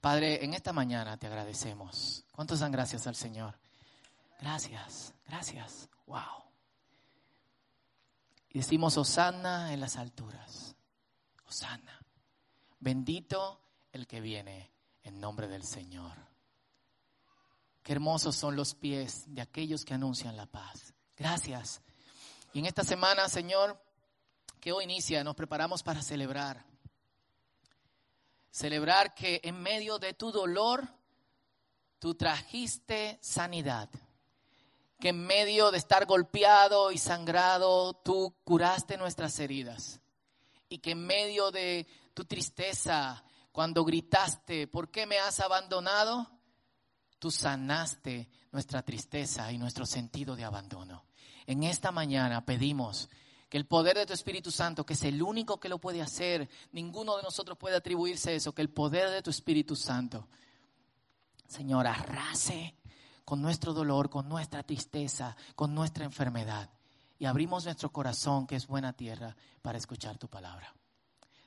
Padre, en esta mañana te agradecemos. ¿Cuántos dan gracias al Señor? Gracias, gracias. Wow. Y decimos Osana en las alturas. Osana. Bendito el que viene en nombre del Señor. Qué hermosos son los pies de aquellos que anuncian la paz. Gracias. Y en esta semana, Señor, que hoy inicia, nos preparamos para celebrar. Celebrar que en medio de tu dolor, tú trajiste sanidad. Que en medio de estar golpeado y sangrado, tú curaste nuestras heridas. Y que en medio de tu tristeza, cuando gritaste, ¿por qué me has abandonado? Tú sanaste nuestra tristeza y nuestro sentido de abandono. En esta mañana pedimos que el poder de tu Espíritu Santo, que es el único que lo puede hacer, ninguno de nosotros puede atribuirse eso, que el poder de tu Espíritu Santo, Señor, arrase con nuestro dolor, con nuestra tristeza, con nuestra enfermedad. Y abrimos nuestro corazón, que es buena tierra, para escuchar tu palabra.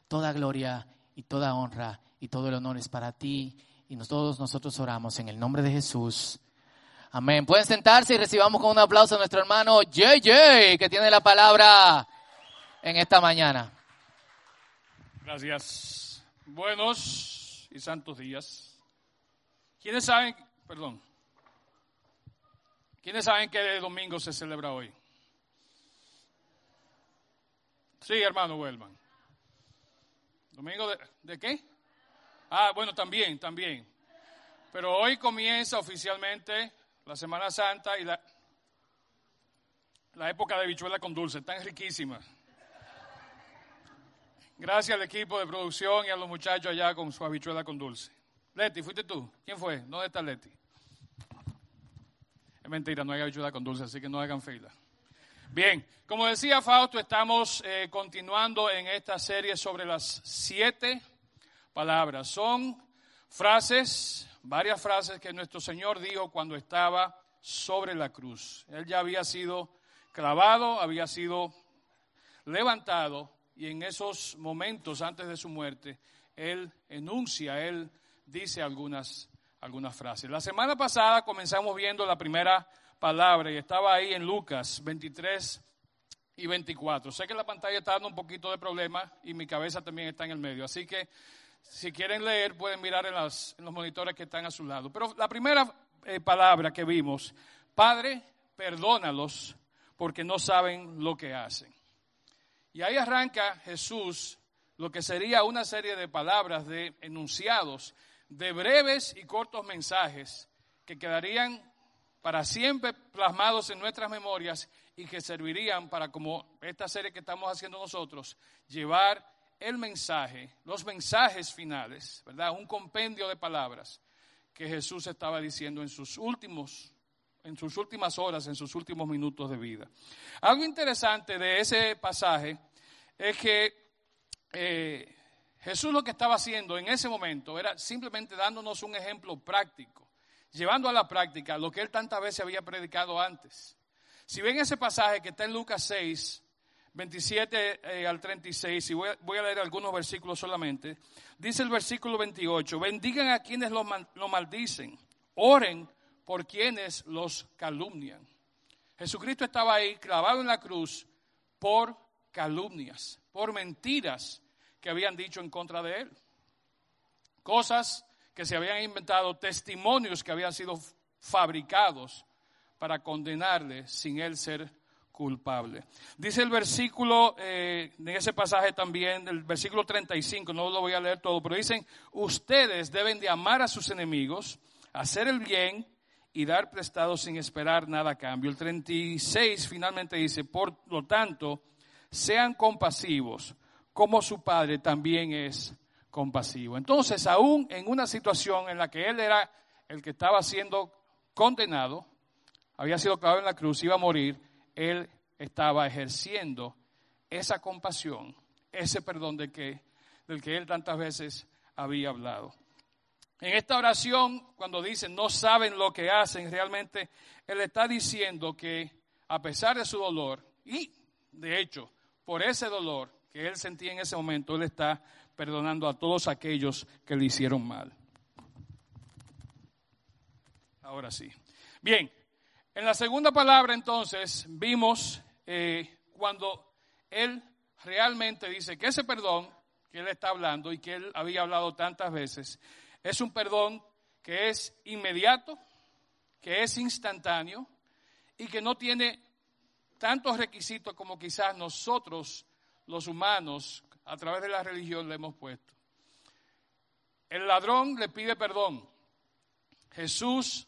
Toda gloria y toda honra y todo el honor es para ti. Y todos nosotros oramos en el nombre de Jesús. Amén. Pueden sentarse y recibamos con un aplauso a nuestro hermano JJ, que tiene la palabra en esta mañana. Gracias. Buenos y santos días. ¿Quiénes saben, perdón, quiénes saben que domingo se celebra hoy? Sí, hermano Wellman. ¿Domingo de, de qué? Ah, bueno, también, también. Pero hoy comienza oficialmente la Semana Santa y la, la época de bichuela con dulce, tan riquísima. Gracias al equipo de producción y a los muchachos allá con su habichuela con dulce. Leti, ¿fuiste tú? ¿Quién fue? ¿Dónde está Leti? Es mentira, no hay habichuela con dulce, así que no hagan fila. Bien, como decía Fausto, estamos eh, continuando en esta serie sobre las siete palabras. Son frases varias frases que nuestro Señor dijo cuando estaba sobre la cruz. Él ya había sido clavado, había sido levantado y en esos momentos antes de su muerte, Él enuncia, Él dice algunas, algunas frases. La semana pasada comenzamos viendo la primera palabra y estaba ahí en Lucas 23 y 24. Sé que la pantalla está dando un poquito de problema y mi cabeza también está en el medio, así que si quieren leer, pueden mirar en, los monitores que están a su lado. Pero la primera eh, palabra que vimos, Padre, perdónalos porque no saben lo que hacen. Y ahí arranca Jesús lo que sería una serie de palabras, de enunciados, de breves y cortos mensajes que quedarían para siempre plasmados en nuestras memorias y que servirían para, como esta serie que estamos haciendo nosotros, llevar el mensaje, los mensajes finales, ¿verdad? Un compendio de palabras que Jesús estaba diciendo en sus últimos en sus últimas horas, en sus últimos minutos de vida. Algo interesante de ese pasaje es que eh, Jesús lo que estaba haciendo en ese momento era simplemente dándonos un ejemplo práctico, llevando a la práctica lo que él tantas veces había predicado antes. Si ven ese pasaje que está en Lucas 6, 27 eh, al 36, y voy a, leer algunos versículos solamente. Dice el versículo 28, bendigan a quienes lo, lo maldicen, oren por quienes los calumnian. Jesucristo estaba ahí clavado en la cruz por calumnias, por mentiras que habían dicho en contra de él. Cosas que se habían inventado, testimonios que habían sido fabricados para condenarle sin él ser culpable. Dice el versículo, eh, en ese pasaje también, el versículo 35, no lo voy a leer todo, pero dicen, ustedes deben de amar a sus enemigos, hacer el bien y dar prestado sin esperar nada a cambio. El 36 finalmente dice, por lo tanto, sean compasivos, como su Padre también es compasivo. Entonces, aún en una situación en la que él era el que estaba siendo condenado, había sido clavado en la cruz, iba a morir, él estaba ejerciendo esa compasión, ese perdón de que, del que él tantas veces había hablado. En esta oración, cuando dice no saben lo que hacen, realmente él está diciendo que a pesar de su dolor, y de hecho, por ese dolor que él sentía en ese momento, él está perdonando a todos aquellos que le hicieron mal. ahora sí. Bien, en la segunda palabra entonces vimos eh, cuando él realmente dice que ese perdón que él está hablando y que él había hablado tantas veces, es un perdón que es inmediato, que es instantáneo y que no tiene tantos requisitos como quizás nosotros, los humanos, a través de la religión le hemos puesto. El ladrón le pide perdón. Jesús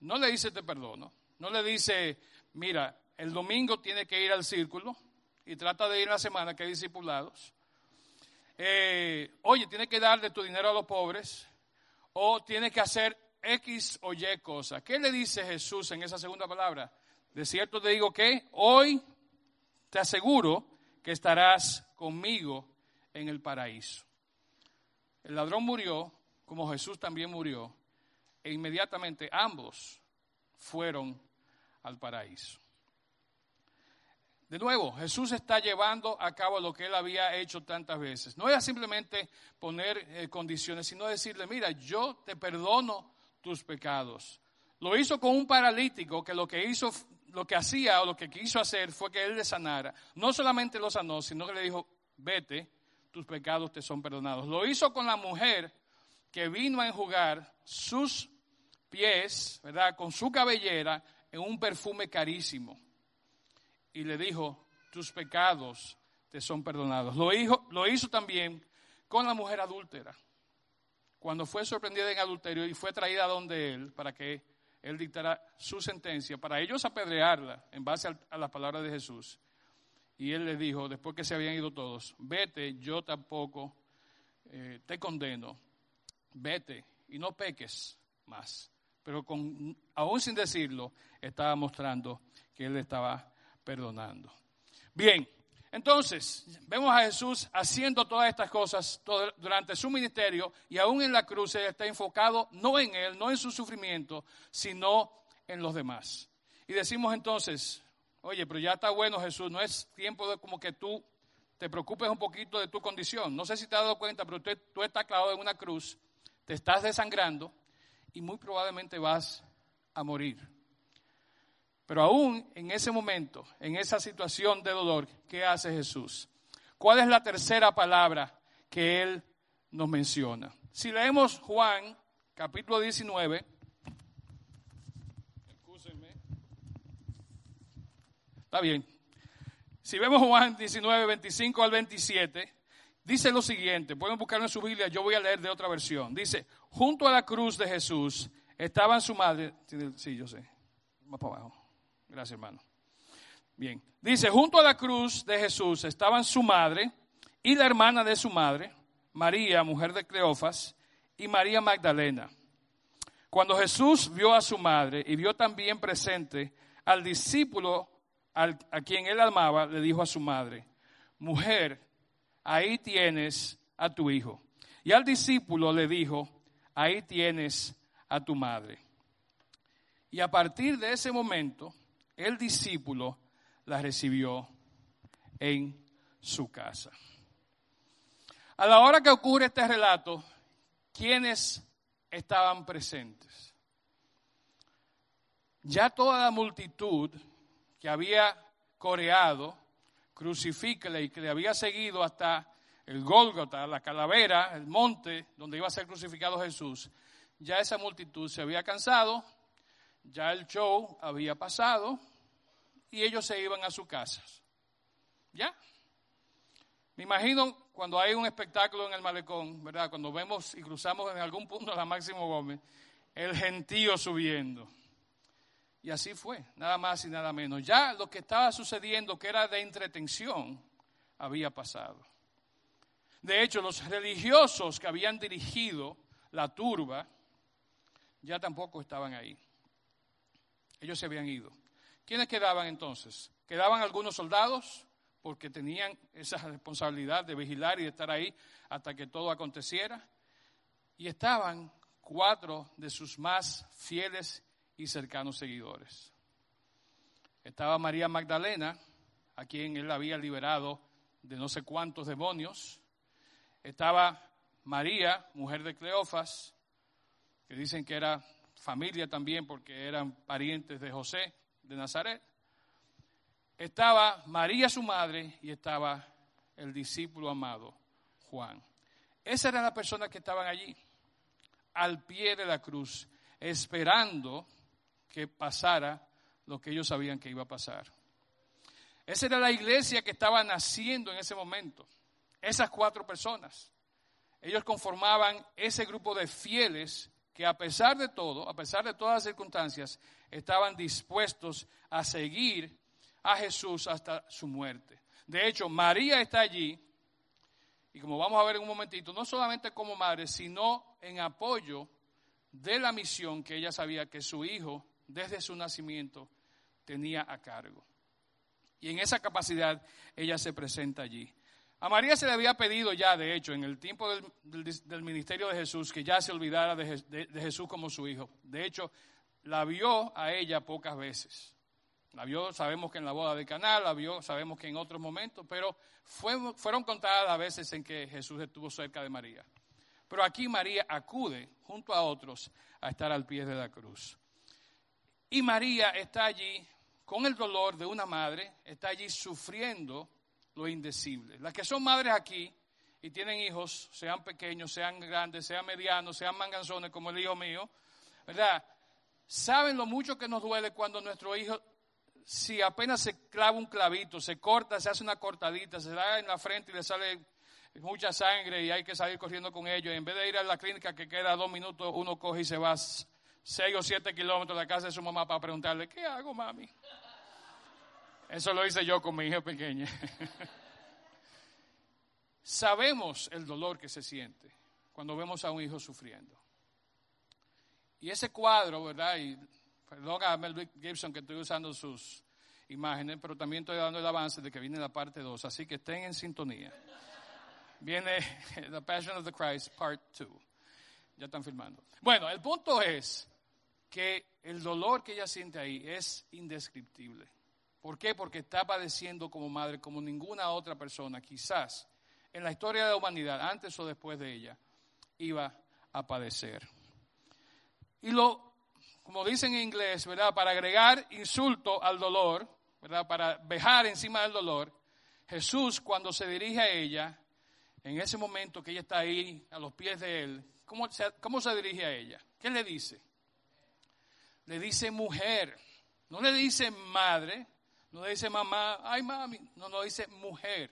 no le dice te perdono, no le dice, mira, el domingo tiene que ir al círculo y trata de ir la semana que hay discipulados. Eh, oye, tiene que darle tu dinero a los pobres o tiene que hacer X o Y cosa. ¿Qué le dice Jesús en esa segunda palabra? De cierto te digo que hoy te aseguro que estarás conmigo en el paraíso. El ladrón murió como Jesús también murió e inmediatamente ambos fueron al paraíso. De nuevo, Jesús está llevando a cabo lo que él había hecho tantas veces. No era simplemente poner eh, condiciones, sino decirle, mira, yo te perdono tus pecados. Lo hizo con un paralítico que lo que hizo, lo que hacía o lo que quiso hacer fue que él le sanara. No solamente lo sanó, sino que le dijo, vete, tus pecados te son perdonados. Lo hizo con la mujer que vino a enjugar sus pies, ¿verdad? Con su cabellera en un perfume carísimo. Y le dijo, tus pecados te son perdonados. Lo hizo, lo hizo también con la mujer adúltera. Cuando fue sorprendida en adulterio y fue traída donde él para que él dictara su sentencia, para ellos apedrearla en base a las palabras de Jesús. Y él le dijo, después que se habían ido todos, vete, yo tampoco eh, te condeno, vete y no peques más pero aún sin decirlo, estaba mostrando que él estaba perdonando. Bien, entonces, vemos a Jesús haciendo todas estas cosas durante su ministerio y aún en la cruz él está enfocado no en él, no en su sufrimiento, sino en los demás. Y decimos entonces, oye, pero ya está bueno Jesús, no es tiempo de como que tú te preocupes un poquito de tu condición. No sé si te has dado cuenta, pero tú, tú estás clavado en una cruz, te estás desangrando, y muy probablemente vas a morir. Pero aún en ese momento, en esa situación de dolor, ¿qué hace Jesús? ¿Cuál es la tercera palabra que Él nos menciona? Si leemos Juan, capítulo 19, Está bien. Si vemos Juan 19, 25 al 27, dice lo siguiente. Pueden buscarlo en su Biblia, yo voy a leer de otra versión. Dice, junto a la cruz de Jesús estaban su madre. Sí, yo sé. Más para abajo. Gracias, hermano. Bien. Dice, junto a la cruz de Jesús estaban su madre y la hermana de su madre, María, mujer de Cleofas, y María Magdalena. Cuando Jesús vio a su madre y vio también presente al discípulo a quien él amaba, le dijo a su madre, mujer, ahí tienes a tu hijo. Y al discípulo le dijo, ahí tienes a tu madre. Y a partir de ese momento, el discípulo la recibió en su casa. A la hora que ocurre este relato, ¿quiénes estaban presentes? Ya toda la multitud que había coreado, crucifíquele y que le había seguido hasta el Gólgota, la calavera, el monte donde iba a ser crucificado Jesús, ya esa multitud se había cansado, ya el show había pasado y ellos se iban a sus casas. ¿Ya? Me imagino cuando hay un espectáculo en el malecón, ¿verdad? Cuando vemos y cruzamos en algún punto la Máximo Gómez, el gentío subiendo. Y así fue, nada más y nada menos. Ya lo que estaba sucediendo, que era de entretención, había pasado. De hecho, los religiosos que habían dirigido la turba ya tampoco estaban ahí. Ellos se habían ido. ¿Quiénes quedaban entonces? Quedaban algunos soldados porque tenían esa responsabilidad de vigilar y de estar ahí hasta que todo aconteciera. Y estaban cuatro de sus más fieles y cercanos seguidores. Estaba María Magdalena, a quien él había liberado de no sé cuántos demonios estaba María, mujer de Cleofas, que dicen que era familia también porque eran parientes de José de Nazaret. Estaba María su madre y estaba el discípulo amado Juan. Esa era la persona que estaban allí, al pie de la cruz, esperando que pasara lo que ellos sabían que iba a pasar. Esa era la iglesia que estaba naciendo en ese momento. Esas cuatro personas. Ellos conformaban ese grupo de fieles que a pesar de todo, a pesar de todas las circunstancias, estaban dispuestos a seguir a Jesús hasta su muerte. De hecho, María está allí, y como vamos a ver en un momentito, no solamente como madre, sino en apoyo de la misión que ella sabía que su hijo, desde su nacimiento, tenía a cargo. Y en esa capacidad ella se presenta allí. A María se le había pedido ya, de hecho, en el tiempo del, ministerio de Jesús, que ya se olvidara de, Jesús como su hijo. De hecho, la vio a ella pocas veces. La vio, sabemos que en la boda de Canal, la vio, sabemos que en otros momentos, pero fueron contadas las veces en que Jesús estuvo cerca de María. Pero aquí María acude junto a otros a estar al pie de la cruz. Y María está allí con el dolor de una madre, está allí sufriendo lo indecible. Las que son madres aquí y tienen hijos, sean pequeños, sean grandes, sean medianos, sean manganzones como el hijo mío, ¿verdad? Saben lo mucho que nos duele cuando nuestro hijo, si apenas se clava un clavito, se corta, se hace una cortadita, se da en la frente y le sale mucha sangre y hay que salir corriendo con ellos. en vez de ir a la clínica que queda dos minutos, uno coge y se va seis o siete kilómetros de la casa de su mamá para preguntarle, ¿qué hago, mami? Eso lo hice yo con mi hija pequeña. Sabemos el dolor que se siente cuando vemos a un hijo sufriendo. Y ese cuadro, ¿verdad? Y perdón a Mel Gibson que estoy usando sus imágenes, pero también estoy dando el avance de que viene la parte 2, así que estén en sintonía. Viene The Passion of the Christ, Part 2. Ya están filmando. Bueno, el punto es que el dolor que ella siente ahí es indescriptible. ¿Por qué? Porque está padeciendo como madre, como ninguna otra persona, quizás en la historia de la humanidad, antes o después de ella, iba a padecer. Y lo, como dicen en inglés, ¿verdad? Para agregar insulto al dolor, ¿verdad? Para vejar encima del dolor, Jesús cuando se dirige a ella, en ese momento que ella está ahí a los pies de él, ¿cómo cómo se dirige a ella? ¿Qué le dice? Le dice mujer, no le dice madre, no dice mamá, ay mami, no, no dice mujer.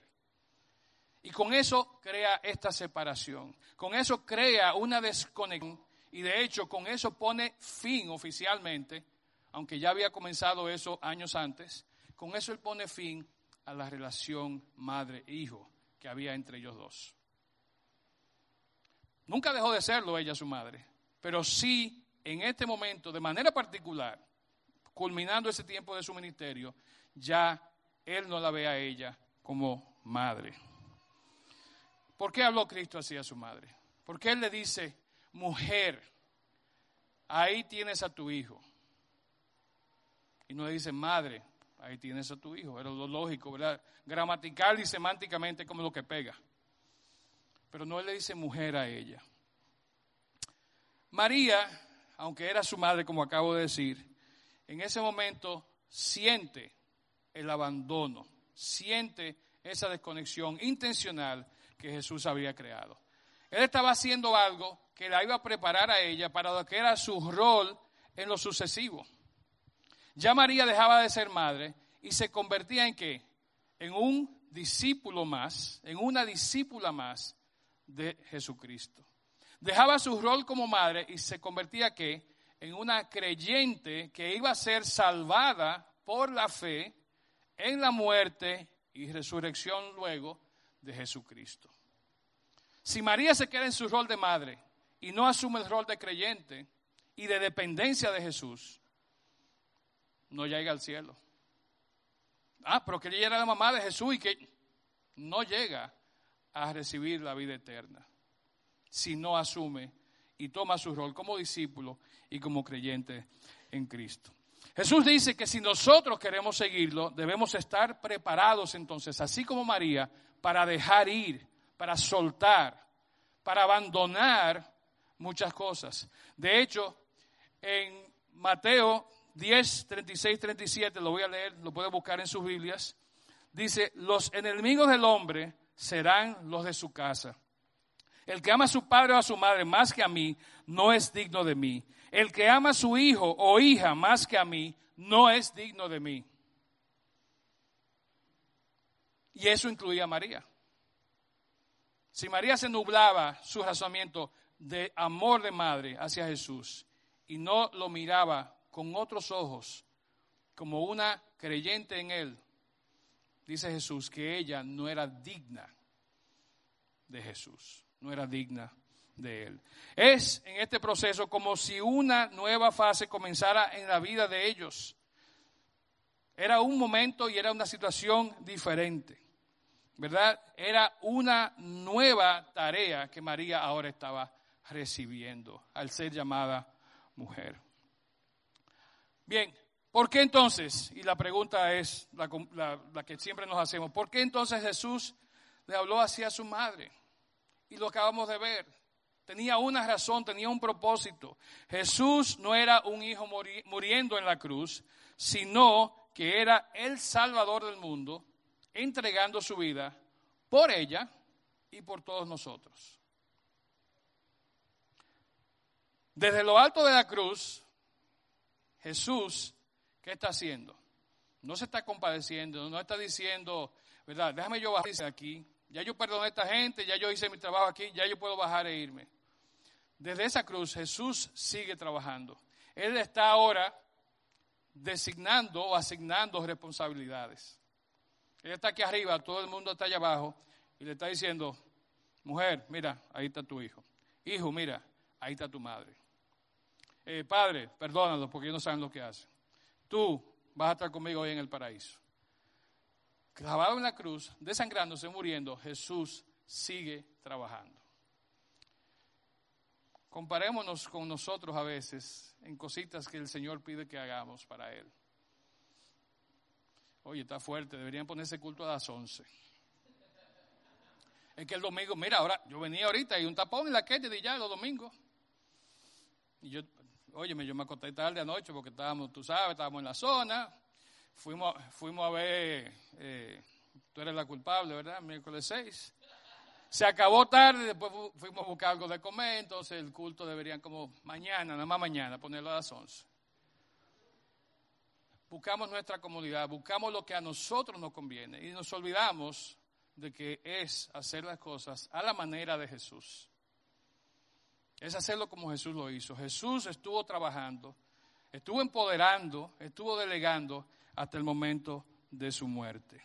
Y con eso crea esta separación. Con eso crea una desconexión. Y de hecho, con eso pone fin oficialmente, aunque ya había comenzado eso años antes, con eso él pone fin a la relación madre-hijo que había entre ellos dos. Nunca dejó de serlo ella su madre, pero sí en este momento, de manera particular, culminando ese tiempo de su ministerio, ya él no la ve a ella como madre. ¿Por qué habló Cristo así a su madre? Porque él le dice, mujer, ahí tienes a tu hijo. Y no le dice, madre, ahí tienes a tu hijo. Era lo lógico, ¿verdad? Gramatical y semánticamente como lo que pega. Pero no le dice mujer a ella. María, aunque era su madre, como acabo de decir, en ese momento siente el abandono, siente esa desconexión intencional que Jesús había creado. Él estaba haciendo algo que la iba a preparar a ella para lo que era su rol en lo sucesivo. Ya María dejaba de ser madre y se convertía en qué? En un discípulo más, en una discípula más de Jesucristo. Dejaba su rol como madre y se convertía qué? En una creyente que iba a ser salvada por la fe en la muerte y resurrección luego de Jesucristo. Si María se queda en su rol de madre y no asume el rol de creyente y de dependencia de Jesús, no llega al cielo. Ah, pero que ella era la mamá de Jesús y que no llega a recibir la vida eterna si no asume y toma su rol como discípulo y como creyente en Cristo. Jesús dice que si nosotros queremos seguirlo, debemos estar preparados entonces, así como María, para dejar ir, para soltar, para abandonar muchas cosas. De hecho, en Mateo 10, 36, 37, lo voy a leer, lo puede buscar en sus Biblias, dice, los enemigos del hombre serán los de su casa. El que ama a su padre o a su madre más que a mí, no es digno de mí. El que ama a su hijo o hija más que a mí, no es digno de mí. Y eso incluía a María. Si María se nublaba su razonamiento de amor de madre hacia Jesús y no lo miraba con otros ojos como una creyente en él, dice Jesús que ella no era digna de Jesús, no era digna de él. Es en este proceso como si una nueva fase comenzara en la vida de ellos. Era un momento y era una situación diferente. ¿verdad? Era una nueva tarea que María ahora estaba recibiendo al ser llamada mujer. Bien, ¿por qué entonces? Y la pregunta es la, que siempre nos hacemos, ¿por qué entonces Jesús le habló así a su madre? Y lo acabamos de ver. Tenía una razón, tenía un propósito. Jesús no era un hijo muriendo en la cruz, sino que era el Salvador del mundo entregando su vida por ella y por todos nosotros. Desde lo alto de la cruz, Jesús, ¿qué está haciendo? No se está compadeciendo, no está diciendo, ¿verdad? Déjame yo bajar aquí. Ya yo perdoné a esta gente, ya yo hice mi trabajo aquí, ya yo puedo bajar e irme. Desde esa cruz Jesús sigue trabajando. Él está ahora designando o asignando responsabilidades. Ella está aquí arriba, todo el mundo está allá abajo y le está diciendo, mujer, mira, ahí está tu hijo. Hijo, mira, ahí está tu madre. Eh, padre, perdónalo porque ellos no saben lo que hacen. Tú vas a estar conmigo hoy en el paraíso. Clavado en la cruz, desangrándose, muriendo, Jesús sigue trabajando. Comparémonos con nosotros a veces en cositas que el Señor pide que hagamos para Él. Oye, está fuerte, deberían ponerse culto a las 11. Es que el domingo, mira, ahora yo venía ahorita y un tapón en la calle de ya los domingos. Y yo, oye, yo me acosté tarde anoche porque estábamos, tú sabes, estábamos en la zona. Fuimos, fuimos a ver, eh, tú eres la culpable, ¿verdad? Miércoles 6. Se acabó tarde, después fuimos a buscar algo de comer, entonces el culto deberían como mañana, nada más mañana, ponerlo a las 11 buscamos nuestra comodidad, buscamos lo que a nosotros nos conviene y nos olvidamos de que es hacer las cosas a la manera de Jesús. Es hacerlo como Jesús lo hizo. Jesús estuvo trabajando, estuvo empoderando, estuvo delegando hasta el momento de su muerte.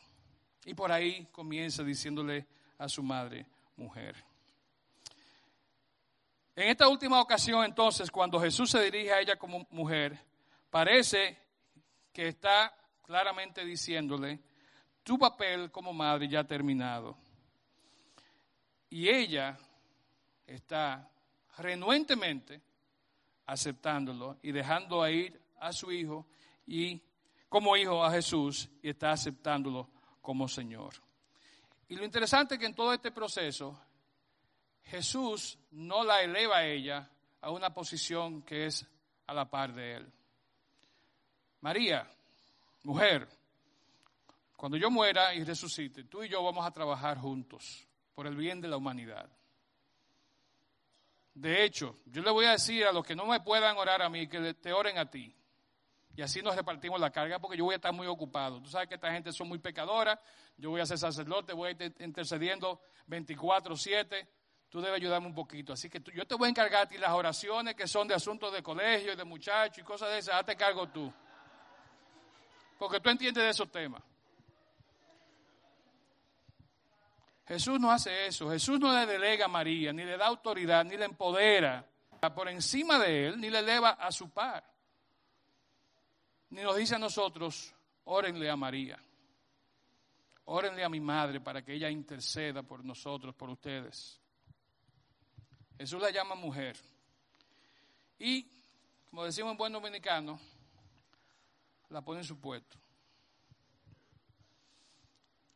Y por ahí comienza diciéndole a su madre, mujer. En esta última ocasión entonces, cuando Jesús se dirige a ella como mujer, parece que está claramente diciéndole, tu papel como madre ya ha terminado. Y ella está renuentemente aceptándolo y dejando ir a su hijo y como hijo a Jesús y está aceptándolo como Señor. Y lo interesante es que en todo este proceso Jesús no la eleva a ella a una posición que es a la par de él. María, mujer, cuando yo muera y resucite, tú y yo vamos a trabajar juntos por el bien de la humanidad. De hecho, yo le voy a decir a los que no me puedan orar a mí, que te oren a ti. Y así nos repartimos la carga porque yo voy a estar muy ocupado. Tú sabes que esta gente son muy pecadoras. Yo voy a ser sacerdote, voy a ir intercediendo 24-7. Tú debes ayudarme un poquito. Así que yo te voy a encargar a ti las oraciones que son de asuntos de colegio y de muchachos y cosas de esas. Hazte cargo tú porque tú entiendes de esos temas. Jesús no hace eso. Jesús no le delega a María, ni le da autoridad, ni le empodera por encima de él, ni le eleva a su par. Ni nos dice a nosotros, órenle a María. Órenle a mi madre para que ella interceda por nosotros, por ustedes. Jesús la llama mujer. Y, como decimos en buen dominicano, la pone en su puesto.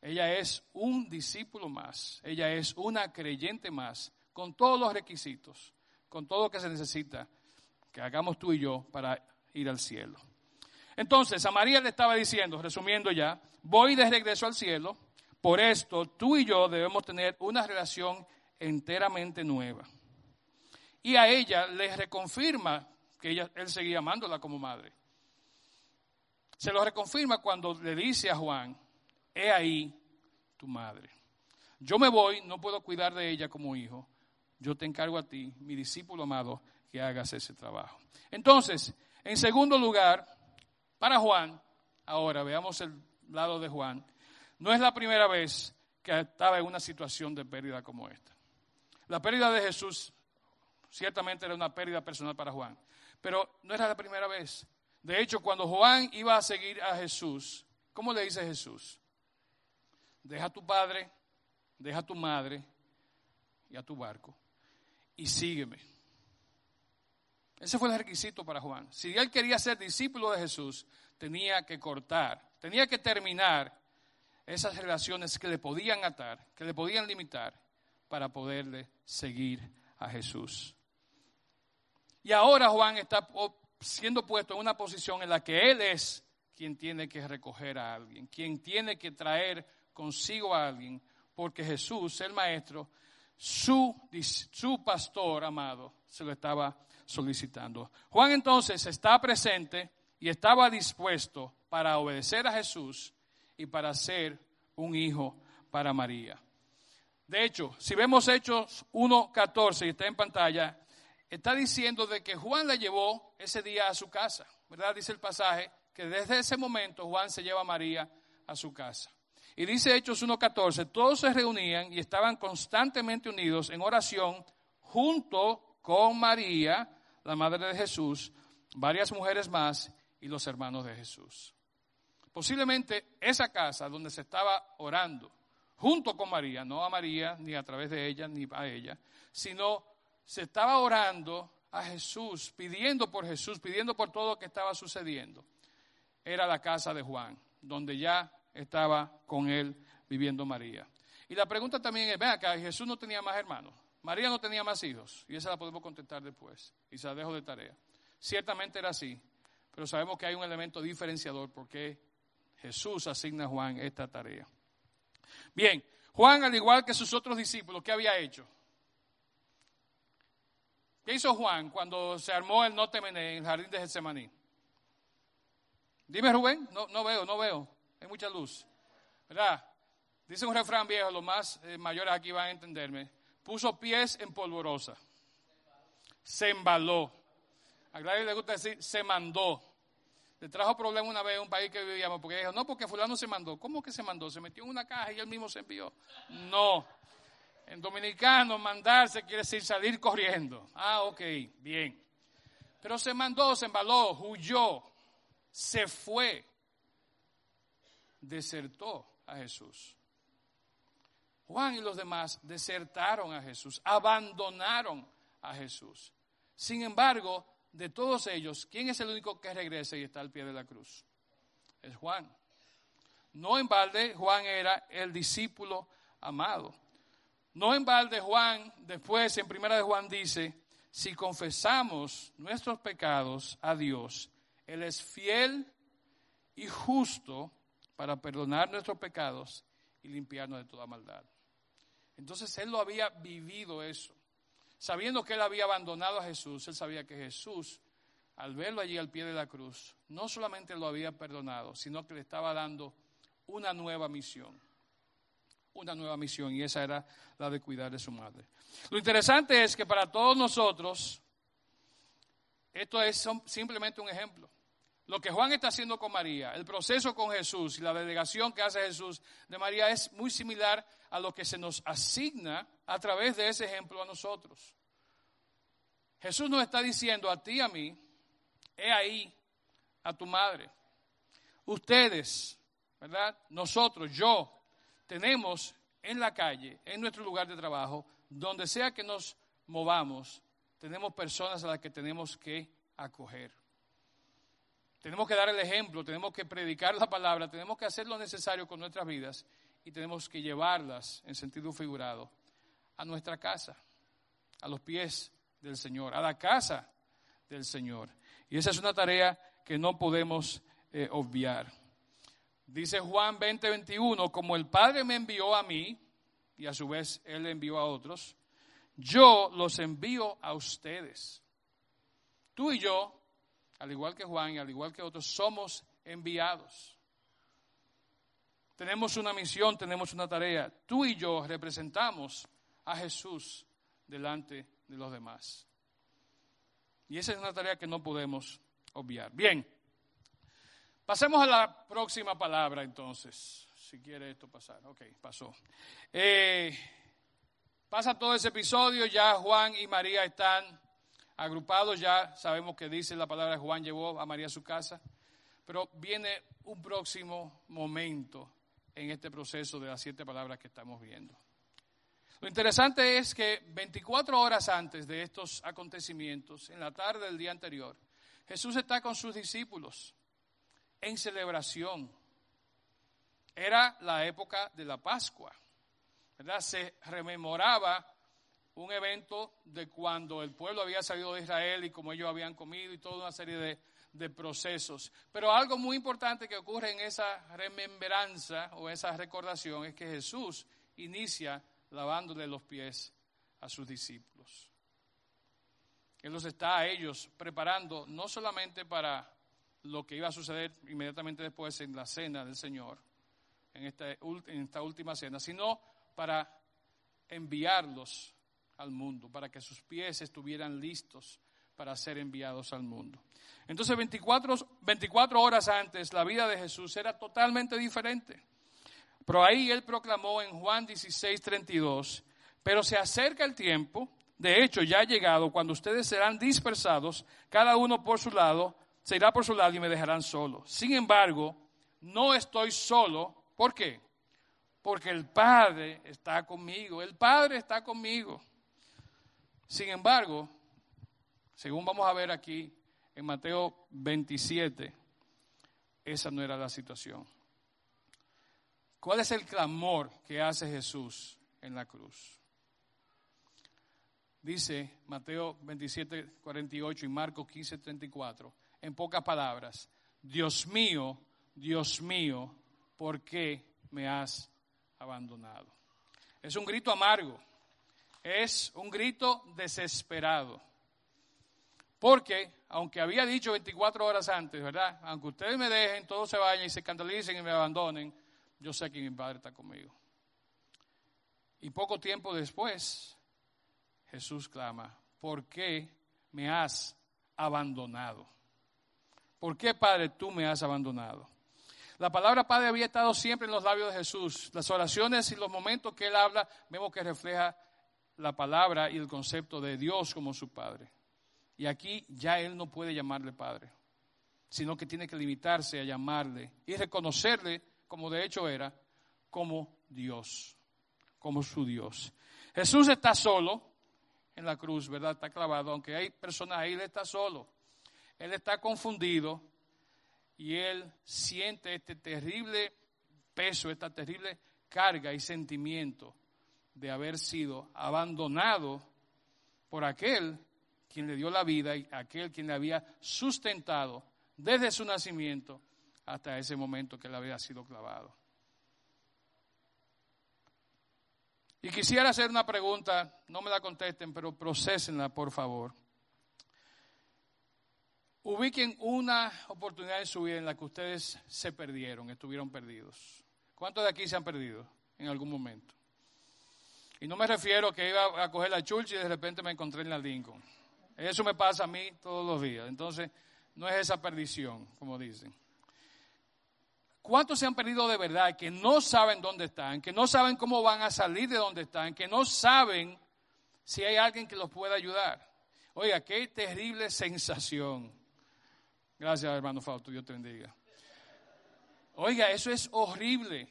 Ella es un discípulo más, ella es una creyente más, con todos los requisitos, con todo lo que se necesita, que hagamos tú y yo para ir al cielo. Entonces, a María le estaba diciendo, resumiendo ya, voy de regreso al cielo, por esto tú y yo debemos tener una relación enteramente nueva. Y a ella le reconfirma que ella, él seguía amándola como madre. Se lo reconfirma cuando le dice a Juan, he ahí tu madre. Yo me voy, no puedo cuidar de ella como hijo. Yo te encargo a ti, mi discípulo amado, que hagas ese trabajo. Entonces, en segundo lugar, para Juan, ahora veamos el lado de Juan, no es la primera vez que estaba en una situación de pérdida como esta. La pérdida de Jesús ciertamente era una pérdida personal para Juan, pero no era la primera vez. De hecho, cuando Juan iba a seguir a Jesús, ¿cómo le dice Jesús? Deja a tu padre, deja a tu madre y a tu barco y sígueme. Ese fue el requisito para Juan. Si él quería ser discípulo de Jesús, tenía que cortar, tenía que terminar esas relaciones que le podían atar, que le podían limitar, para poderle seguir a Jesús. Y ahora Juan está siendo puesto en una posición en la que él es quien tiene que recoger a alguien, quien tiene que traer consigo a alguien, porque Jesús, el Maestro, su, su pastor amado, se lo estaba solicitando. Juan entonces está presente y estaba dispuesto para obedecer a Jesús y para ser un hijo para María. De hecho, si vemos Hechos 1.14 y está en pantalla, está diciendo de que Juan la llevó ese día a su casa, ¿verdad? Dice el pasaje que desde ese momento Juan se lleva a María a su casa. Y dice Hechos 1.14, todos se reunían y estaban constantemente unidos en oración junto con María, la madre de Jesús, varias mujeres más y los hermanos de Jesús. Posiblemente esa casa donde se estaba orando, junto con María, no a María, ni a través de ella, ni a ella, sino se estaba orando a Jesús, pidiendo por Jesús, pidiendo por todo lo que estaba sucediendo. Era la casa de Juan, donde ya estaba con él viviendo María. Y la pregunta también es, ven acá, Jesús no tenía más hermanos. María no tenía más hijos, y esa la podemos contestar después, y se la dejo de tarea. Ciertamente era así, pero sabemos que hay un elemento diferenciador porque Jesús asigna a Juan esta tarea. Bien, Juan, al igual que sus otros discípulos, ¿qué había hecho? ¿Qué hizo Juan cuando se armó el no en el jardín de Getsemaní? Dime, Rubén, no, no veo, no veo, hay mucha luz. ¿Verdad? Dice un refrán viejo, los más eh, mayores aquí van a entenderme puso pies en polvorosa. Se embaló. A Gladys le gusta decir, se mandó. Le trajo problema una vez en un país que vivíamos, porque dijo, no, porque fulano se mandó. ¿Cómo que se mandó? ¿Se metió en una caja y él mismo se envió? No. En dominicano, mandarse quiere decir salir corriendo. Ah, ok, bien. Pero se mandó, se embaló, huyó, se fue, desertó a Jesús. Juan y los demás desertaron a Jesús, abandonaron a Jesús. Sin embargo, de todos ellos, ¿quién es el único que regresa y está al pie de la cruz? Es Juan. No en balde, Juan era el discípulo amado. No en balde, Juan, después en primera de Juan dice, si confesamos nuestros pecados a Dios, Él es fiel y justo para perdonar nuestros pecados y limpiarnos de toda maldad. Entonces él lo había vivido eso. Sabiendo que él había abandonado a Jesús, él sabía que Jesús, al verlo allí al pie de la cruz, no solamente lo había perdonado, sino que le estaba dando una nueva misión. Una nueva misión, y esa era la de cuidar de su madre. Lo interesante es que para todos nosotros, esto es simplemente un ejemplo. Lo que Juan está haciendo con María, el proceso con Jesús y la delegación que hace Jesús de María es muy similar a lo que se nos asigna a través de ese ejemplo a nosotros. Jesús nos está diciendo a ti y a mí, he ahí a tu madre. Ustedes, ¿verdad? Nosotros, yo, tenemos en la calle, en nuestro lugar de trabajo, donde sea que nos movamos, tenemos personas a las que tenemos que acoger. Tenemos que dar el ejemplo, tenemos que predicar la palabra, tenemos que hacer lo necesario con nuestras vidas y tenemos que llevarlas en sentido figurado a nuestra casa, a los pies del Señor, a la casa del Señor. Y esa es una tarea que no podemos eh, obviar. Dice Juan 20, 21, como el Padre me envió a mí, y a su vez Él envió a otros, yo los envío a ustedes. Tú y yo, al igual que Juan y al igual que otros, somos enviados. Tenemos una misión, tenemos una tarea. Tú y yo representamos a Jesús delante de los demás. Y esa es una tarea que no podemos obviar. Bien, pasemos a la próxima palabra entonces. Si quiere esto pasar. Ok, pasó. Eh, pasa todo ese episodio, ya Juan y María están agrupados, ya sabemos que dice la palabra Juan llevó a María a su casa, pero viene un próximo momento en este proceso de las siete palabras que estamos viendo. Lo interesante es que 24 horas antes de estos acontecimientos, en la tarde del día anterior, Jesús está con sus discípulos en celebración. Era la época de la Pascua, ¿verdad? Se rememoraba un evento de cuando el pueblo había salido de Israel y como ellos habían comido y toda una serie de, de procesos. Pero algo muy importante que ocurre en esa remembranza o esa recordación es que Jesús inicia lavándole los pies a sus discípulos. Él los está a ellos preparando no solamente para lo que iba a suceder inmediatamente después en la cena del Señor, en esta, en esta última cena, sino para enviarlos al mundo, para que sus pies estuvieran listos para ser enviados al mundo. Entonces 24, 24 horas antes la vida de Jesús era totalmente diferente. Pero ahí él proclamó en Juan 16, 32, pero se acerca el tiempo, de hecho ya ha llegado, cuando ustedes serán dispersados, cada uno por su lado, se irá por su lado y me dejarán solo. Sin embargo, no estoy solo, ¿por qué? Porque el Padre está conmigo, el Padre está conmigo. Sin embargo, según vamos a ver aquí en Mateo 27, esa no era la situación. ¿Cuál es el clamor que hace Jesús en la cruz? Dice Mateo 27, 48 y Marcos 15, 34, en pocas palabras, Dios mío, Dios mío, ¿por qué me has abandonado? Es un grito amargo, es un grito desesperado. Porque, aunque había dicho 24 horas antes, ¿verdad? Aunque ustedes me dejen, todos se vayan y se escandalicen y me abandonen, yo sé que mi Padre está conmigo. Y poco tiempo después, Jesús clama, ¿por qué me has abandonado? ¿Por qué, Padre, tú me has abandonado? La palabra Padre había estado siempre en los labios de Jesús. Las oraciones y los momentos que Él habla, vemos que refleja la palabra y el concepto de Dios como su Padre. Y aquí ya Él no puede llamarle Padre, sino que tiene que limitarse a llamarle y reconocerle como de hecho era, como Dios, como su Dios. Jesús está solo en la cruz, ¿verdad? Está clavado, aunque hay personas ahí, Él está solo. Él está confundido y Él siente este terrible peso, esta terrible carga y sentimiento de haber sido abandonado por aquel quien le dio la vida y aquel quien le había sustentado desde su nacimiento hasta ese momento que él había sido clavado. Y quisiera hacer una pregunta, no me la contesten, pero procesenla, por favor. Ubiquen una oportunidad en su vida en la que ustedes se perdieron, estuvieron perdidos. ¿Cuántos de aquí se han perdido en algún momento? Y no me refiero que iba a coger la chulcha y de repente me encontré en la Lincoln. Eso me pasa a mí todos los días. Entonces, no es esa perdición, como dicen. ¿Cuántos se han perdido de verdad que no saben dónde están, que no saben cómo van a salir de donde están, que no saben si hay alguien que los pueda ayudar? Oiga, qué terrible sensación. Gracias, hermano Fausto, Dios te bendiga. Oiga, eso es horrible,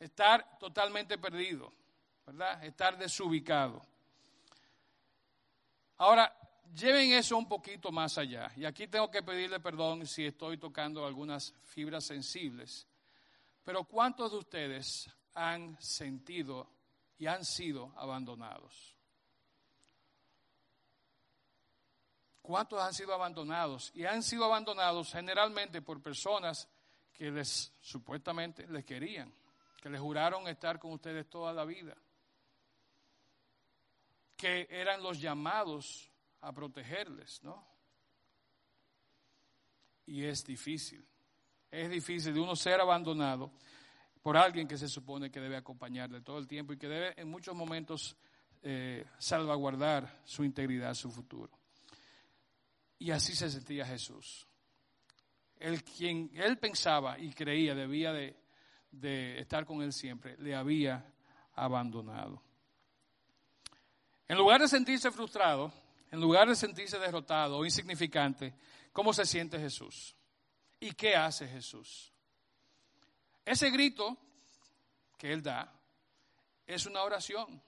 estar totalmente perdido, ¿verdad? Estar desubicado. Ahora, lleven eso un poquito más allá. Y aquí tengo que pedirle perdón si estoy tocando algunas fibras sensibles. Pero ¿cuántos de ustedes han sentido y han sido abandonados? ¿Cuántos han sido abandonados? Y han sido abandonados generalmente por personas que les supuestamente les querían, que les juraron estar con ustedes toda la vida, que eran los llamados a protegerles, ¿no? Y es difícil, es difícil de uno ser abandonado por alguien que se supone que debe acompañarle todo el tiempo y que debe en muchos momentos eh, salvaguardar su integridad, su futuro. Y así se sentía Jesús. El quien él pensaba y creía debía de, de estar con él siempre, le había abandonado. En lugar de sentirse frustrado, en lugar de sentirse derrotado o insignificante, ¿cómo se siente Jesús? ¿Y qué hace Jesús? Ese grito que él da es una oración.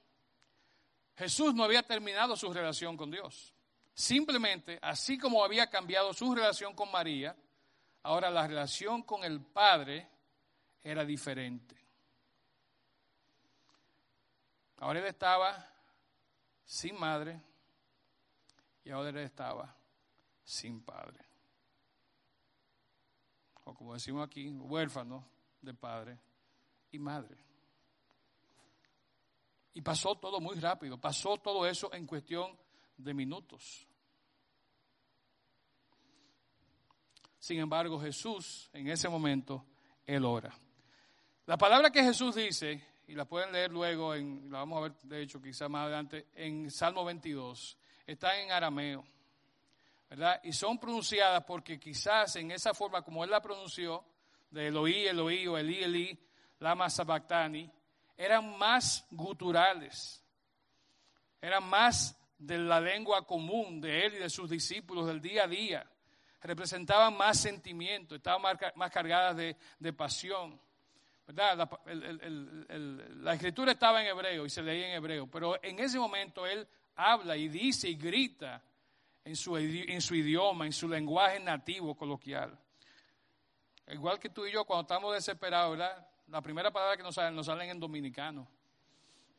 Jesús no había terminado su relación con Dios. Simplemente, así como había cambiado su relación con María, ahora la relación con el Padre era diferente. Ahora él estaba sin madre y ahora estaba sin padre. O como decimos aquí, huérfano de padre y madre. Y pasó todo muy rápido, pasó todo eso en cuestión de minutos. Sin embargo, Jesús en ese momento, él ora. La palabra que Jesús dice, y la pueden leer luego, en, la vamos a ver de hecho quizá más adelante, en Salmo 22, está en arameo, ¿verdad? Y son pronunciadas porque quizás en esa forma como él la pronunció, de Eloí, Eloí o Elí, Elí, Lama Sabactani, eran más guturales, eran más de la lengua común de él y de sus discípulos del día a día representaban más sentimiento, estaban más, cargadas de, pasión. ¿verdad? La, escritura estaba en hebreo y se leía en hebreo, pero en ese momento él habla y dice y grita en su, en su idioma, en su lenguaje nativo coloquial. Igual que tú y yo cuando estamos desesperados, ¿verdad? La primera palabra que nos salen, nos salen en dominicano.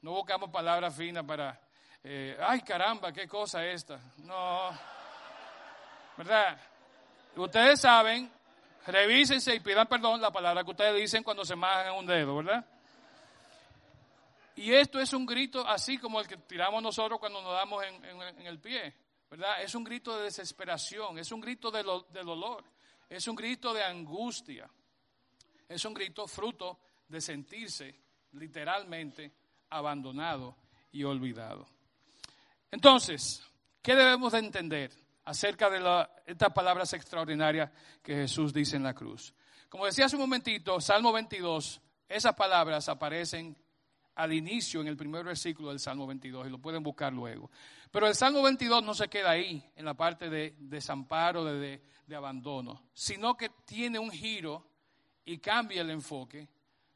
No buscamos palabras finas para, eh, ay caramba, qué cosa esta. No, ¿verdad? Ustedes saben, revísense y pidan perdón la palabra que ustedes dicen cuando se majan un dedo, ¿verdad? Y esto es un grito así como el que tiramos nosotros cuando nos damos en, el pie, ¿verdad? Es un grito de desesperación, es un grito de, dolor, es un grito de angustia, es un grito fruto de sentirse literalmente abandonado y olvidado. Entonces, ¿qué debemos de entender? acerca de estas palabras extraordinarias que Jesús dice en la cruz. Como decía hace un momentito, Salmo 22, esas palabras aparecen al inicio en el primer versículo del Salmo 22 y lo pueden buscar luego. Pero el Salmo 22 no se queda ahí, en la parte de desamparo, de, de abandono, sino que tiene un giro y cambia el enfoque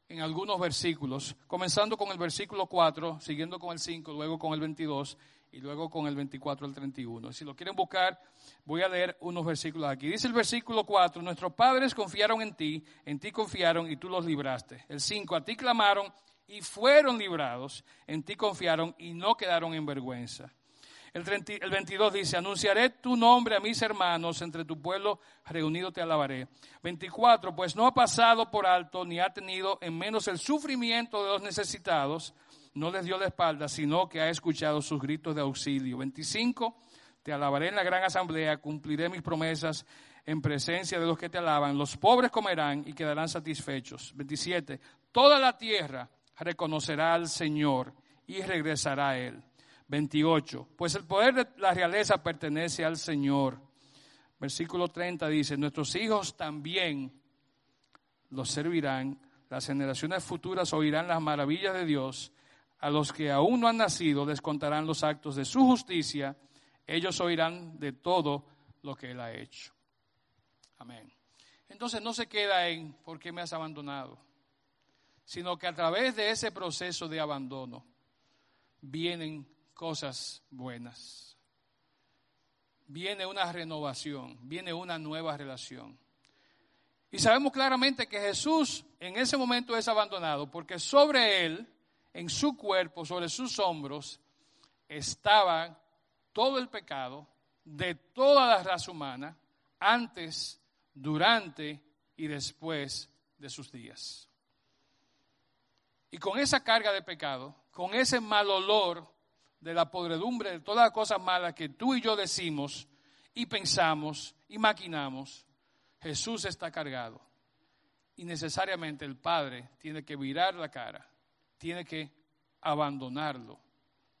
en algunos versículos, comenzando con el versículo 4, siguiendo con el 5, luego con el 22 y luego con el 24 al 31. Si lo quieren buscar, voy a leer unos versículos aquí. Dice el versículo 4, nuestros padres confiaron en ti, en ti confiaron y tú los libraste. El 5, a ti clamaron y fueron librados, en ti confiaron y no quedaron en vergüenza. El, el 22 dice, anunciaré tu nombre a mis hermanos, entre tu pueblo reunido te alabaré. 24, pues no ha pasado por alto ni ha tenido en menos el sufrimiento de los necesitados no les dio la espalda, sino que ha escuchado sus gritos de auxilio. 25, te alabaré en la gran asamblea, cumpliré mis promesas en presencia de los que te alaban. Los pobres comerán y quedarán satisfechos. 27, toda la tierra reconocerá al Señor y regresará a Él. 28, pues el poder de la realeza pertenece al Señor. Versículo 30 dice, nuestros hijos también los servirán, las generaciones futuras oirán las maravillas de Dios a los que aún no han nacido les contarán los actos de su justicia, ellos oirán de todo lo que Él ha hecho. Amén. Entonces no se queda en ¿por qué me has abandonado? Sino que a través de ese proceso de abandono vienen cosas buenas. Viene una renovación, viene una nueva relación. Y sabemos claramente que Jesús en ese momento es abandonado porque sobre él en su cuerpo, sobre sus hombros, estaba todo el pecado de toda la raza humana antes, durante y después de sus días. Y con esa carga de pecado, con ese mal olor de la podredumbre de todas las cosas malas que tú y yo decimos y pensamos y maquinamos, Jesús está cargado. Y necesariamente el Padre tiene que virar la cara, tiene que abandonarlo,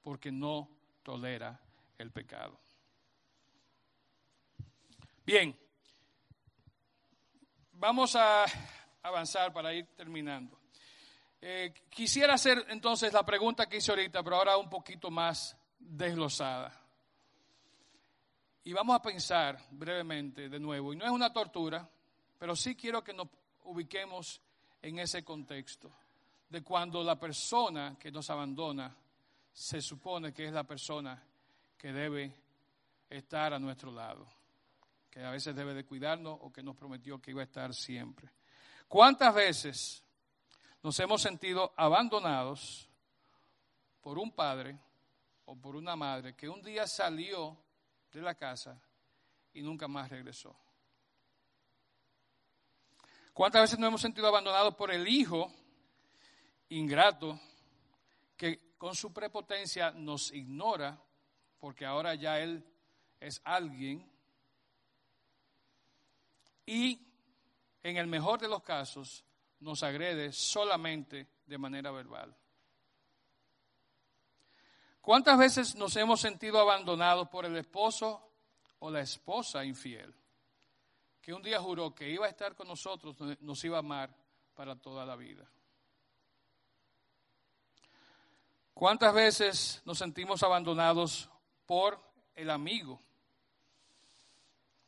porque no tolera el pecado. Bien, vamos a avanzar para ir terminando. Eh, quisiera hacer entonces la pregunta que hice ahorita, pero ahora un poquito más desglosada. Y vamos a pensar brevemente de nuevo, y no es una tortura, pero sí quiero que nos ubiquemos en ese contexto, de cuando la persona que nos abandona se supone que es la persona que debe estar a nuestro lado, que a veces debe de cuidarnos o que nos prometió que iba a estar siempre. ¿Cuántas veces nos hemos sentido abandonados por un padre o por una madre que un día salió de la casa y nunca más regresó. ¿Cuántas veces nos hemos sentido abandonados por el hijo ingrato que con su prepotencia nos ignora porque ahora ya él es alguien y en el mejor de los casos nos agrede solamente de manera verbal? ¿Cuántas veces nos hemos sentido abandonados por el esposo o la esposa infiel? Que un día juró que iba a estar con nosotros, nos iba a amar para toda la vida. ¿Cuántas veces nos sentimos abandonados por el amigo?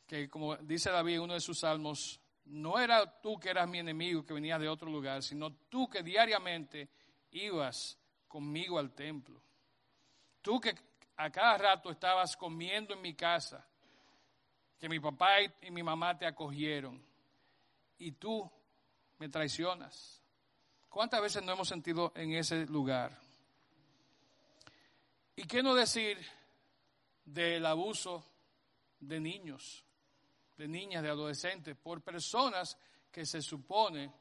Que como dice David en uno de sus salmos, no era tú que eras mi enemigo que venías de otro lugar, sino tú que diariamente ibas conmigo al templo. Tú que a cada rato estabas comiendo en mi casa, que mi papá y mi mamá te acogieron, y tú me traicionas. ¿Cuántas veces no hemos sentido en ese lugar? ¿Y qué no decir del abuso de niños, de niñas, de adolescentes, por personas que se supone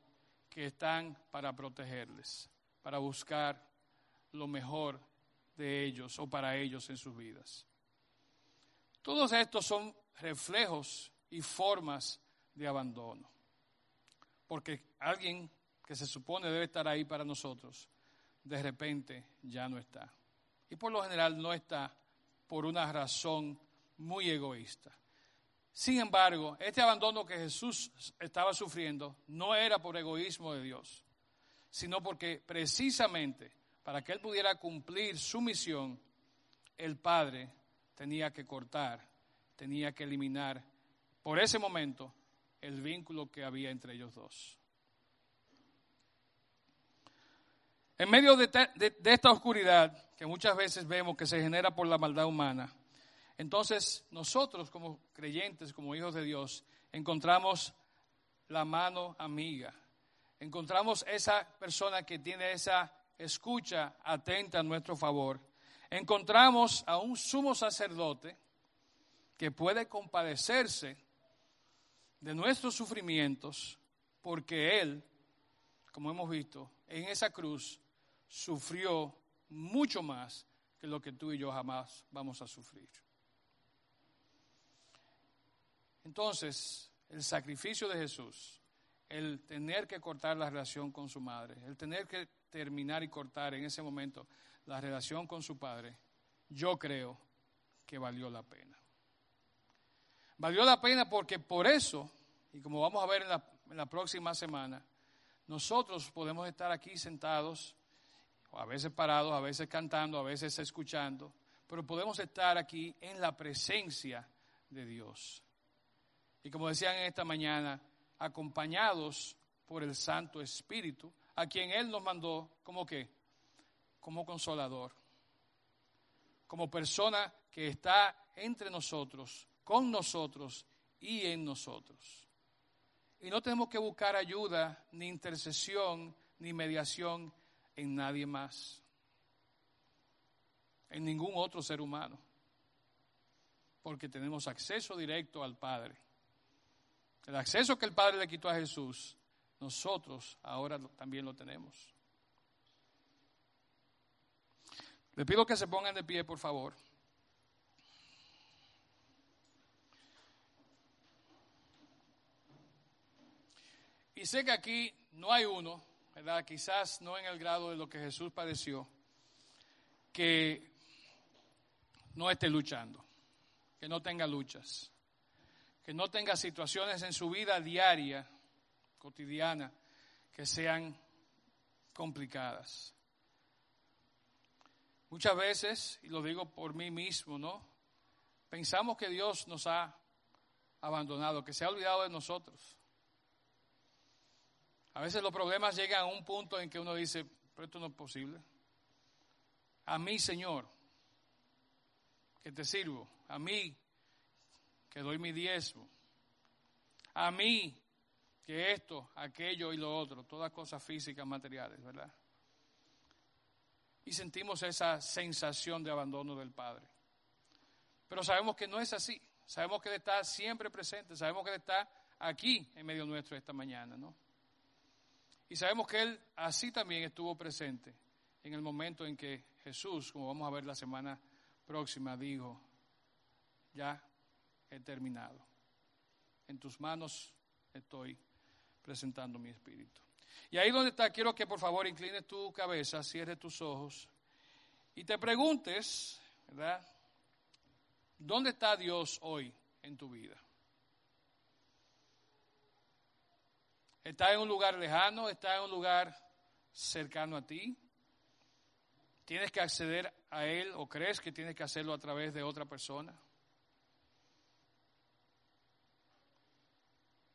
que están para protegerles, para buscar lo mejor de ellos o para ellos en sus vidas. Todos estos son reflejos y formas de abandono. Porque alguien que se supone debe estar ahí para nosotros, de repente ya no está. Y por lo general no está por una razón muy egoísta. Sin embargo, este abandono que Jesús estaba sufriendo no era por egoísmo de Dios, sino porque precisamente para que él pudiera cumplir su misión, el Padre tenía que cortar, tenía que eliminar por ese momento el vínculo que había entre ellos dos. En medio de, esta oscuridad que muchas veces vemos que se genera por la maldad humana, entonces nosotros como creyentes, como hijos de Dios, encontramos la mano amiga, encontramos esa persona que tiene esa escucha atenta a nuestro favor, encontramos a un sumo sacerdote que puede compadecerse de nuestros sufrimientos, porque Él, como hemos visto, en esa cruz sufrió mucho más que lo que tú y yo jamás vamos a sufrir. Entonces, el sacrificio de Jesús, el tener que cortar la relación con su madre, el tener que terminar y cortar en ese momento la relación con su padre, yo creo que valió la pena. Valió la pena porque por eso, y como vamos a ver en la, próxima semana, nosotros podemos estar aquí sentados, a veces parados, a veces cantando, a veces escuchando, pero podemos estar aquí en la presencia de Dios. Y como decían esta mañana, acompañados por el Santo Espíritu, a quien Él nos mandó como que, como consolador, como persona que está entre nosotros, con nosotros y en nosotros. Y no tenemos que buscar ayuda, ni intercesión, ni mediación en nadie más, en ningún otro ser humano. porque tenemos acceso directo al Padre. El acceso que el Padre le quitó a Jesús, nosotros ahora también lo tenemos. Le pido que se pongan de pie, por favor. Y sé que aquí no hay uno, ¿verdad? Quizás no en el grado de lo que Jesús padeció, que no esté luchando, que no tenga luchas, que no tenga situaciones en su vida diaria, cotidiana, que sean complicadas. Muchas veces, y lo digo por mí mismo, ¿no? Pensamos que Dios nos ha abandonado, que se ha olvidado de nosotros. A veces los problemas llegan a un punto en que uno dice, pero esto no es posible. A mí, Señor, que te sirvo. A mí, que doy mi diezmo. A mí, que esto, aquello y lo otro, todas cosas físicas, materiales, ¿verdad? Y sentimos esa sensación de abandono del Padre. Pero sabemos que no es así. Sabemos que Él está siempre presente. Sabemos que Él está aquí en medio nuestro esta mañana, ¿no? Y sabemos que Él así también estuvo presente en el momento en que Jesús, como vamos a ver la semana próxima, dijo, ya he terminado. En tus manos estoy presentando mi espíritu. Y ahí donde está, quiero que por favor inclines tu cabeza, cierres tus ojos y te preguntes, ¿verdad? ¿Dónde está Dios hoy en tu vida? ¿Está en un lugar lejano? ¿Está en un lugar cercano a ti? ¿Tienes que acceder a Él o crees que tienes que hacerlo a través de otra persona?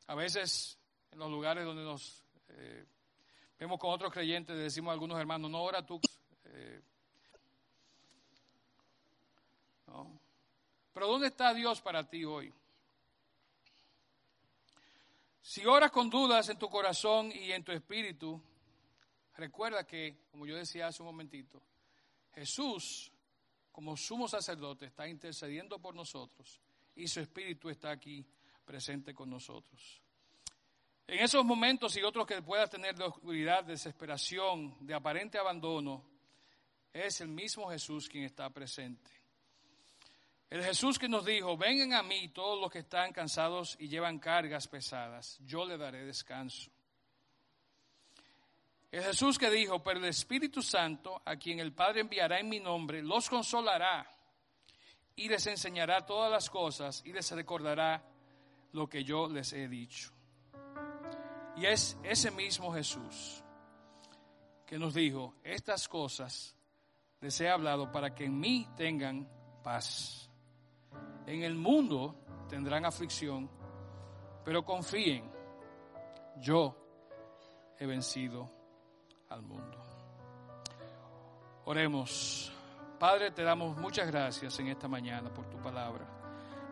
A veces en los lugares donde nos eh, vemos con otros creyentes, decimos a algunos hermanos, no, ahora tú. Eh, no. Pero ¿dónde está Dios para ti hoy? Si oras con dudas en tu corazón y en tu espíritu, recuerda que, como yo decía hace un momentito, Jesús, como sumo sacerdote, está intercediendo por nosotros y su espíritu está aquí presente con nosotros. En esos momentos y otros que puedas tener de oscuridad, desesperación, de aparente abandono, es el mismo Jesús quien está presente. El Jesús que nos dijo, vengan a mí todos los que están cansados y llevan cargas pesadas, yo le daré descanso. El Jesús que dijo, pero el Espíritu Santo, a quien el Padre enviará en mi nombre, los consolará y les enseñará todas las cosas y les recordará lo que yo les he dicho. Y es ese mismo Jesús que nos dijo, estas cosas les he hablado para que en mí tengan paz. En el mundo tendrán aflicción, pero confíen, yo he vencido al mundo. Oremos. Padre, te damos muchas gracias en esta mañana por tu palabra.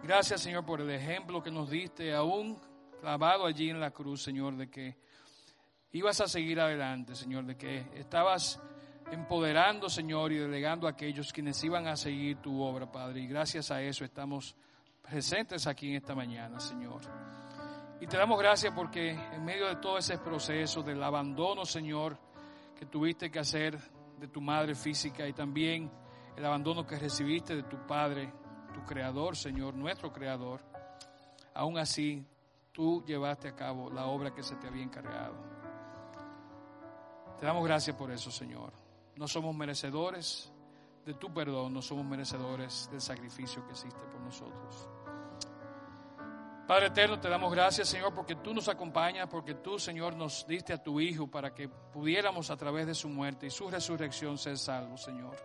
Gracias, Señor, por el ejemplo que nos diste, aún clavado allí en la cruz, Señor, de que ibas a seguir adelante, Señor, de que estabas empoderando, Señor, y delegando a aquellos quienes iban a seguir tu obra, Padre. Y gracias a eso estamos presentes aquí en esta mañana, Señor. Y te damos gracias porque en medio de todo ese proceso del abandono, Señor, que tuviste que hacer de tu madre física y también el abandono que recibiste de tu Padre, tu Creador, Señor, nuestro Creador, aún así tú llevaste a cabo la obra que se te había encargado. Te damos gracias por eso, Señor. No somos merecedores de tu perdón, no somos merecedores del sacrificio que hiciste por nosotros. Padre eterno, te damos gracias, Señor, porque tú nos acompañas, porque tú, Señor, nos diste a tu Hijo para que pudiéramos a través de su muerte y su resurrección ser salvos, Señor.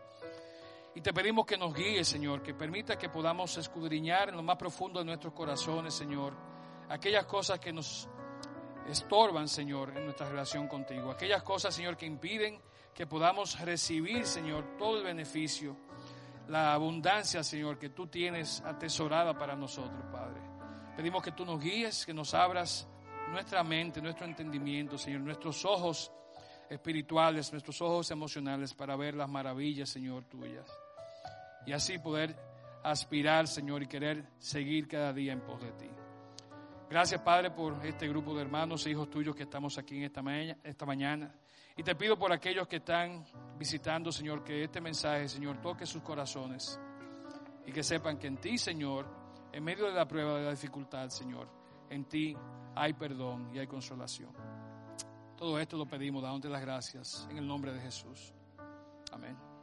Y te pedimos que nos guíes, Señor, que permita que podamos escudriñar en lo más profundo de nuestros corazones, Señor, aquellas cosas que nos estorban, Señor, en nuestra relación contigo, aquellas cosas, Señor, que impiden que podamos recibir, Señor, todo el beneficio, la abundancia, Señor, que tú tienes atesorada para nosotros, Padre. Pedimos que tú nos guíes, que nos abras nuestra mente, nuestro entendimiento, Señor, nuestros ojos espirituales, nuestros ojos emocionales para ver las maravillas, Señor, tuyas. Y así poder aspirar, Señor, y querer seguir cada día en pos de ti. Gracias, Padre, por este grupo de hermanos e hijos tuyos que estamos aquí en esta, esta mañana. Y te pido por aquellos que están visitando, Señor, que este mensaje, Señor, toque sus corazones y que sepan que en ti, Señor, en medio de la prueba, de la dificultad, Señor, en ti hay perdón y hay consolación. Todo esto lo pedimos, dándote las gracias en el nombre de Jesús. Amén.